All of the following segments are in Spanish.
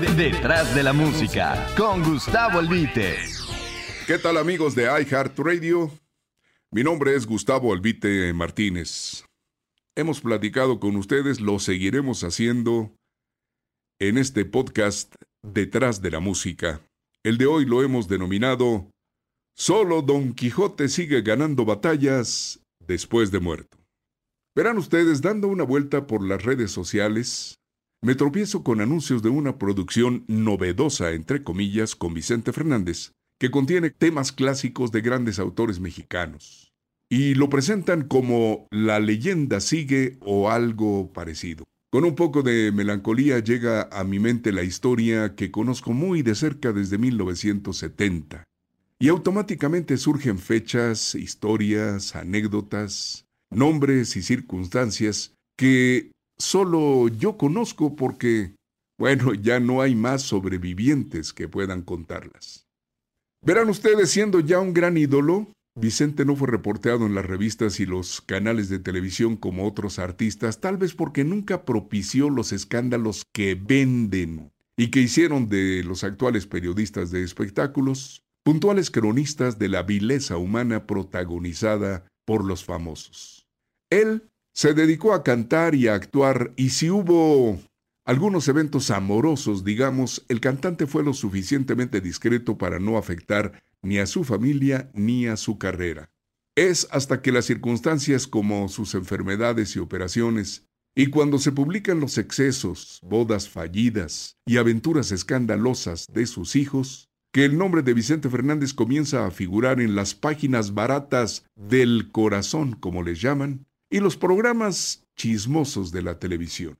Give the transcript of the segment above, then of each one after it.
Detrás de la música, con Gustavo Albite. ¿Qué tal amigos de iHeartRadio? Mi nombre es Gustavo Albite Martínez. Hemos platicado con ustedes, lo seguiremos haciendo en este podcast Detrás de la música. El de hoy lo hemos denominado Solo Don Quijote sigue ganando batallas después de muerto. Verán ustedes, dando una vuelta por las redes sociales, me tropiezo con anuncios de una producción novedosa, entre comillas, con Vicente Fernández, que contiene temas clásicos de grandes autores mexicanos. Y lo presentan como La leyenda sigue o algo parecido. Con un poco de melancolía llega a mi mente la historia que conozco muy de cerca desde 1970. Y automáticamente surgen fechas, historias, anécdotas, nombres y circunstancias que solo yo conozco porque, bueno, ya no hay más sobrevivientes que puedan contarlas. Verán ustedes, siendo ya un gran ídolo, Vicente no fue reporteado en las revistas y los canales de televisión como otros artistas, tal vez porque nunca propició los escándalos que venden y que hicieron de los actuales periodistas de espectáculos puntuales cronistas de la vileza humana protagonizada por los famosos. Él se dedicó a cantar y a actuar y si hubo algunos eventos amorosos, digamos, el cantante fue lo suficientemente discreto para no afectar ni a su familia ni a su carrera. Es hasta que las circunstancias como sus enfermedades y operaciones, y cuando se publican los excesos, bodas fallidas y aventuras escandalosas de sus hijos, que el nombre de Vicente Fernández comienza a figurar en las páginas baratas del corazón, como les llaman, y los programas chismosos de la televisión.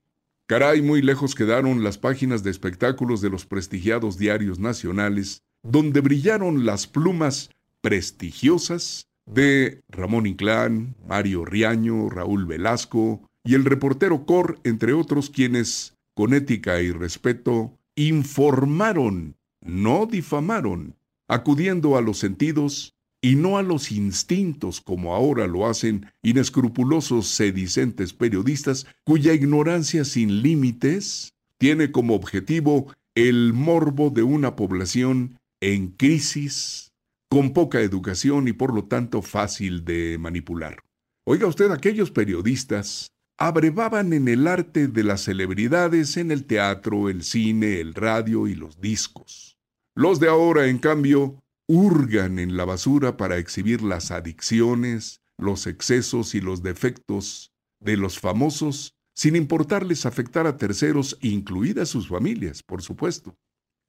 Caray, muy lejos quedaron las páginas de espectáculos de los prestigiados diarios nacionales, donde brillaron las plumas prestigiosas de Ramón Inclán, Mario Riaño, Raúl Velasco y el reportero Cor, entre otros quienes, con ética y respeto, informaron no difamaron, acudiendo a los sentidos y no a los instintos como ahora lo hacen inescrupulosos sedicentes periodistas cuya ignorancia sin límites tiene como objetivo el morbo de una población en crisis, con poca educación y por lo tanto fácil de manipular. Oiga usted, aquellos periodistas abrevaban en el arte de las celebridades en el teatro, el cine, el radio y los discos. Los de ahora, en cambio, hurgan en la basura para exhibir las adicciones, los excesos y los defectos de los famosos, sin importarles afectar a terceros, incluidas sus familias, por supuesto.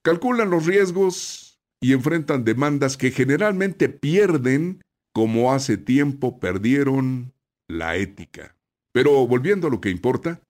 Calculan los riesgos y enfrentan demandas que generalmente pierden, como hace tiempo perdieron la ética. Pero volviendo a lo que importa,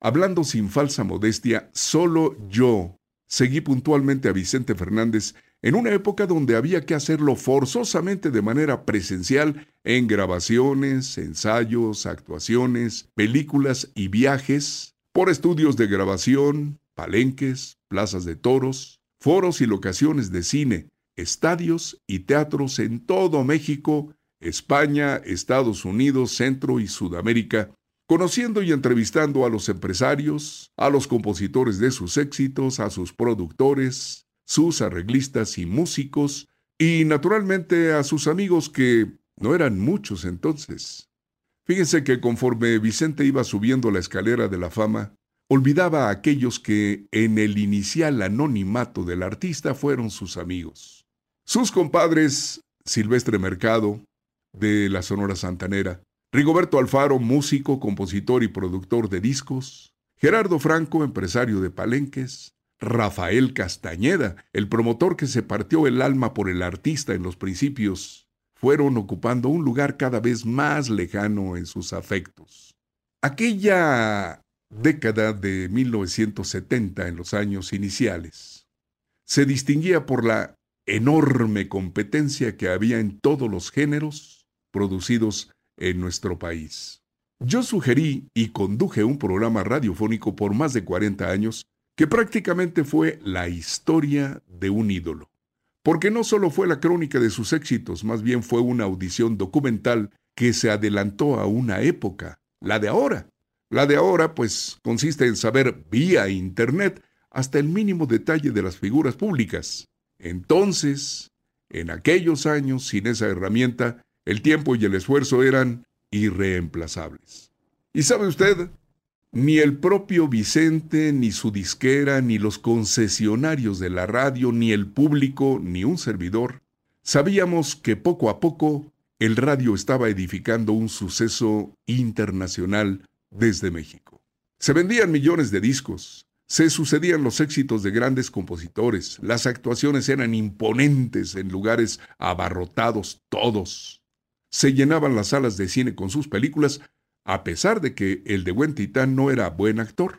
hablando sin falsa modestia, solo yo Seguí puntualmente a Vicente Fernández en una época donde había que hacerlo forzosamente de manera presencial en grabaciones, ensayos, actuaciones, películas y viajes, por estudios de grabación, palenques, plazas de toros, foros y locaciones de cine, estadios y teatros en todo México, España, Estados Unidos, Centro y Sudamérica, conociendo y entrevistando a los empresarios, a los compositores de sus éxitos, a sus productores, sus arreglistas y músicos, y naturalmente a sus amigos que no eran muchos entonces. Fíjense que conforme Vicente iba subiendo la escalera de la fama, olvidaba a aquellos que en el inicial anonimato del artista fueron sus amigos. Sus compadres, Silvestre Mercado, de la Sonora Santanera, Rigoberto Alfaro, músico, compositor y productor de discos, Gerardo Franco, empresario de palenques, Rafael Castañeda, el promotor que se partió el alma por el artista en los principios, fueron ocupando un lugar cada vez más lejano en sus afectos. Aquella década de 1970 en los años iniciales se distinguía por la enorme competencia que había en todos los géneros producidos en nuestro país. Yo sugerí y conduje un programa radiofónico por más de 40 años que prácticamente fue la historia de un ídolo. Porque no solo fue la crónica de sus éxitos, más bien fue una audición documental que se adelantó a una época, la de ahora. La de ahora, pues, consiste en saber vía Internet hasta el mínimo detalle de las figuras públicas. Entonces, en aquellos años, sin esa herramienta, el tiempo y el esfuerzo eran irreemplazables. ¿Y sabe usted? Ni el propio Vicente, ni su disquera, ni los concesionarios de la radio, ni el público, ni un servidor, sabíamos que poco a poco el radio estaba edificando un suceso internacional desde México. Se vendían millones de discos, se sucedían los éxitos de grandes compositores, las actuaciones eran imponentes en lugares abarrotados todos. Se llenaban las salas de cine con sus películas, a pesar de que el de buen titán no era buen actor.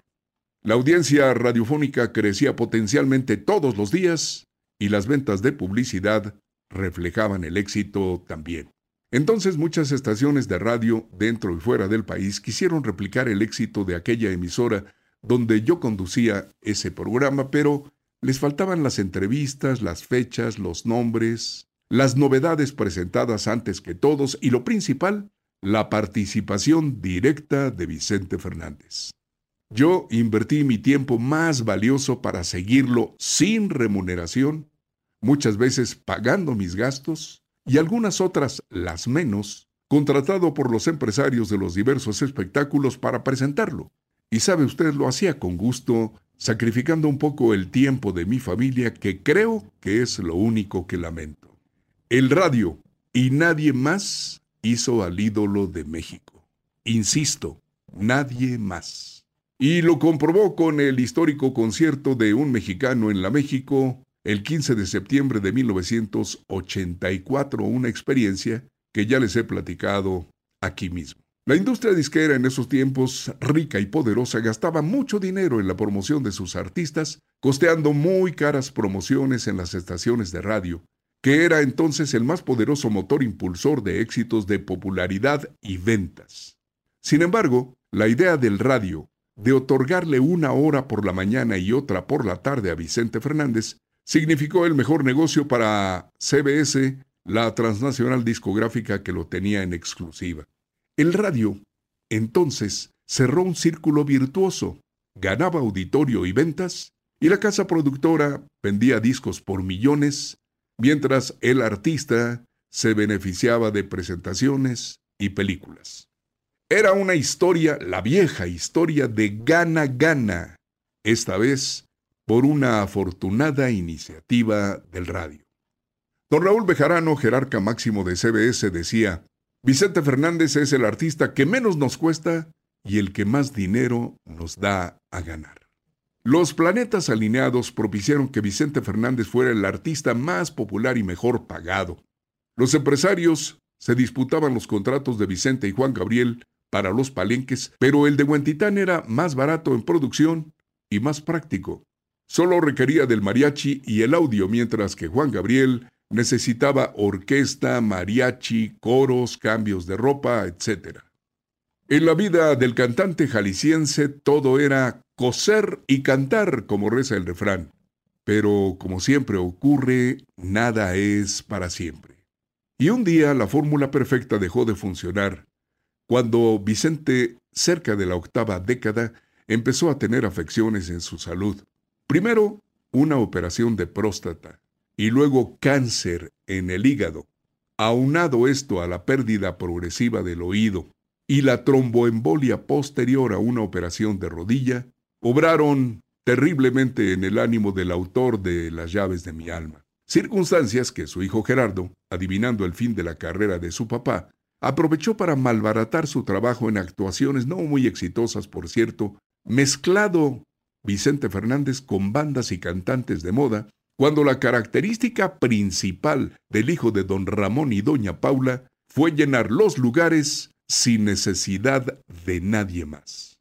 La audiencia radiofónica crecía potencialmente todos los días y las ventas de publicidad reflejaban el éxito también. Entonces muchas estaciones de radio dentro y fuera del país quisieron replicar el éxito de aquella emisora donde yo conducía ese programa, pero les faltaban las entrevistas, las fechas, los nombres, las novedades presentadas antes que todos y lo principal, la participación directa de Vicente Fernández. Yo invertí mi tiempo más valioso para seguirlo sin remuneración, muchas veces pagando mis gastos y algunas otras, las menos, contratado por los empresarios de los diversos espectáculos para presentarlo. Y sabe usted, lo hacía con gusto, sacrificando un poco el tiempo de mi familia, que creo que es lo único que lamento. El radio y nadie más hizo al ídolo de México. Insisto, nadie más. Y lo comprobó con el histórico concierto de un mexicano en la México el 15 de septiembre de 1984, una experiencia que ya les he platicado aquí mismo. La industria disquera en esos tiempos, rica y poderosa, gastaba mucho dinero en la promoción de sus artistas, costeando muy caras promociones en las estaciones de radio, que era entonces el más poderoso motor impulsor de éxitos de popularidad y ventas. Sin embargo, la idea del radio, de otorgarle una hora por la mañana y otra por la tarde a Vicente Fernández, significó el mejor negocio para CBS, la transnacional discográfica que lo tenía en exclusiva. El radio, entonces, cerró un círculo virtuoso, ganaba auditorio y ventas, y la casa productora vendía discos por millones, mientras el artista se beneficiaba de presentaciones y películas. Era una historia, la vieja historia de gana-gana, esta vez por una afortunada iniciativa del radio. Don Raúl Bejarano, jerarca máximo de CBS, decía, Vicente Fernández es el artista que menos nos cuesta y el que más dinero nos da a ganar. Los planetas alineados propiciaron que Vicente Fernández fuera el artista más popular y mejor pagado. Los empresarios se disputaban los contratos de Vicente y Juan Gabriel para los palenques, pero el de Huentitán era más barato en producción y más práctico. Solo requería del mariachi y el audio, mientras que Juan Gabriel necesitaba orquesta, mariachi, coros, cambios de ropa, etc. En la vida del cantante jalisciense todo era coser y cantar, como reza el refrán. Pero, como siempre ocurre, nada es para siempre. Y un día la fórmula perfecta dejó de funcionar, cuando Vicente, cerca de la octava década, empezó a tener afecciones en su salud. Primero, una operación de próstata y luego cáncer en el hígado. Aunado esto a la pérdida progresiva del oído y la tromboembolia posterior a una operación de rodilla, obraron terriblemente en el ánimo del autor de Las llaves de mi alma. Circunstancias que su hijo Gerardo, adivinando el fin de la carrera de su papá, aprovechó para malbaratar su trabajo en actuaciones no muy exitosas, por cierto, mezclado Vicente Fernández con bandas y cantantes de moda cuando la característica principal del hijo de don Ramón y doña Paula fue llenar los lugares sin necesidad de nadie más.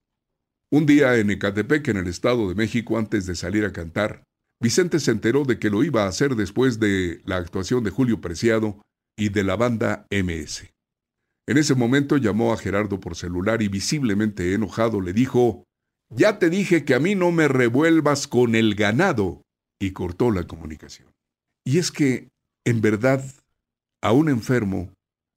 Un día en Ecatepec, en el Estado de México, antes de salir a cantar, Vicente se enteró de que lo iba a hacer después de la actuación de Julio Preciado y de la banda MS. En ese momento llamó a Gerardo por celular y visiblemente enojado le dijo, Ya te dije que a mí no me revuelvas con el ganado y cortó la comunicación. Y es que, en verdad, a un enfermo,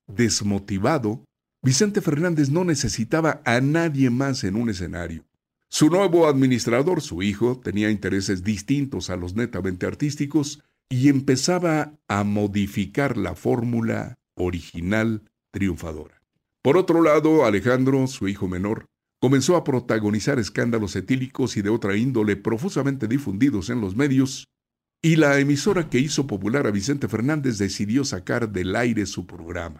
desmotivado, Vicente Fernández no necesitaba a nadie más en un escenario. Su nuevo administrador, su hijo, tenía intereses distintos a los netamente artísticos y empezaba a modificar la fórmula original triunfadora. Por otro lado, Alejandro, su hijo menor, comenzó a protagonizar escándalos etílicos y de otra índole profusamente difundidos en los medios, y la emisora que hizo popular a Vicente Fernández decidió sacar del aire su programa.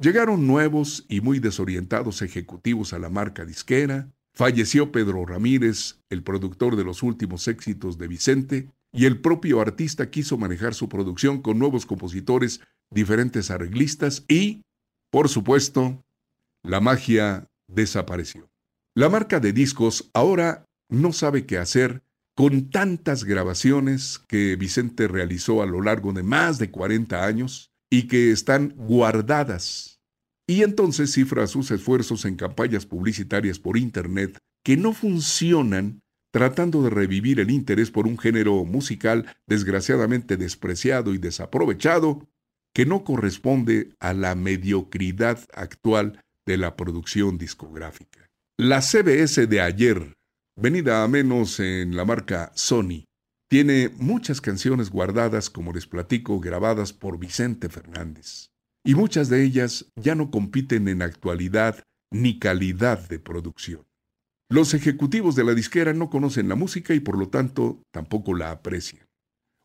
Llegaron nuevos y muy desorientados ejecutivos a la marca disquera, falleció Pedro Ramírez, el productor de los últimos éxitos de Vicente, y el propio artista quiso manejar su producción con nuevos compositores, diferentes arreglistas y, por supuesto, la magia desapareció. La marca de discos ahora no sabe qué hacer con tantas grabaciones que Vicente realizó a lo largo de más de 40 años y que están guardadas. Y entonces cifra sus esfuerzos en campañas publicitarias por Internet que no funcionan tratando de revivir el interés por un género musical desgraciadamente despreciado y desaprovechado que no corresponde a la mediocridad actual de la producción discográfica. La CBS de ayer, venida a menos en la marca Sony, tiene muchas canciones guardadas, como les platico, grabadas por Vicente Fernández. Y muchas de ellas ya no compiten en actualidad ni calidad de producción. Los ejecutivos de la disquera no conocen la música y por lo tanto tampoco la aprecian.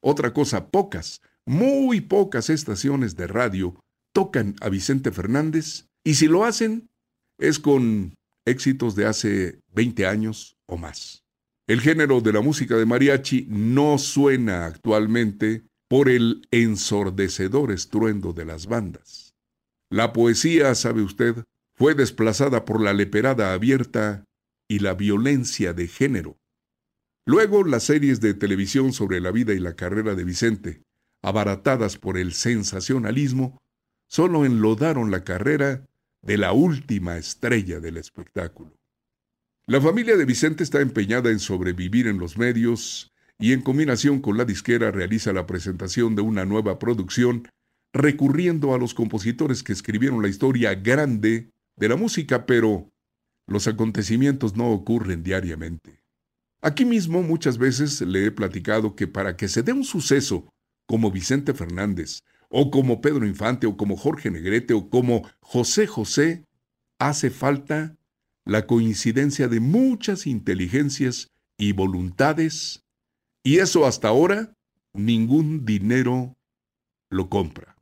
Otra cosa, pocas, muy pocas estaciones de radio tocan a Vicente Fernández y si lo hacen es con éxitos de hace 20 años o más. El género de la música de mariachi no suena actualmente por el ensordecedor estruendo de las bandas. La poesía, sabe usted, fue desplazada por la leperada abierta y la violencia de género. Luego las series de televisión sobre la vida y la carrera de Vicente, abaratadas por el sensacionalismo, solo enlodaron la carrera de la última estrella del espectáculo. La familia de Vicente está empeñada en sobrevivir en los medios y en combinación con la disquera realiza la presentación de una nueva producción recurriendo a los compositores que escribieron la historia grande de la música, pero los acontecimientos no ocurren diariamente. Aquí mismo muchas veces le he platicado que para que se dé un suceso como Vicente Fernández, o como Pedro Infante, o como Jorge Negrete, o como José José, hace falta la coincidencia de muchas inteligencias y voluntades, y eso hasta ahora ningún dinero lo compra.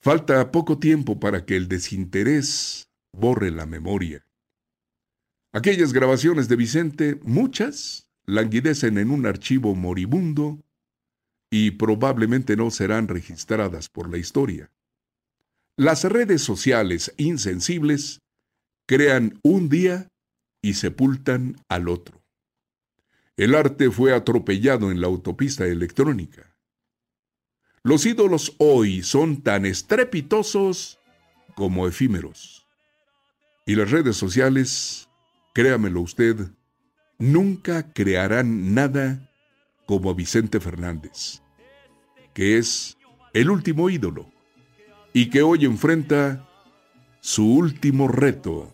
Falta poco tiempo para que el desinterés borre la memoria. Aquellas grabaciones de Vicente, muchas, languidecen en un archivo moribundo y probablemente no serán registradas por la historia. Las redes sociales insensibles crean un día y sepultan al otro. El arte fue atropellado en la autopista electrónica. Los ídolos hoy son tan estrepitosos como efímeros. Y las redes sociales créamelo usted, nunca crearán nada como Vicente Fernández, que es el último ídolo y que hoy enfrenta su último reto,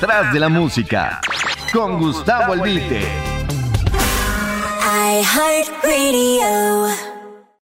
Detrás de la música, con Gustavo Albite.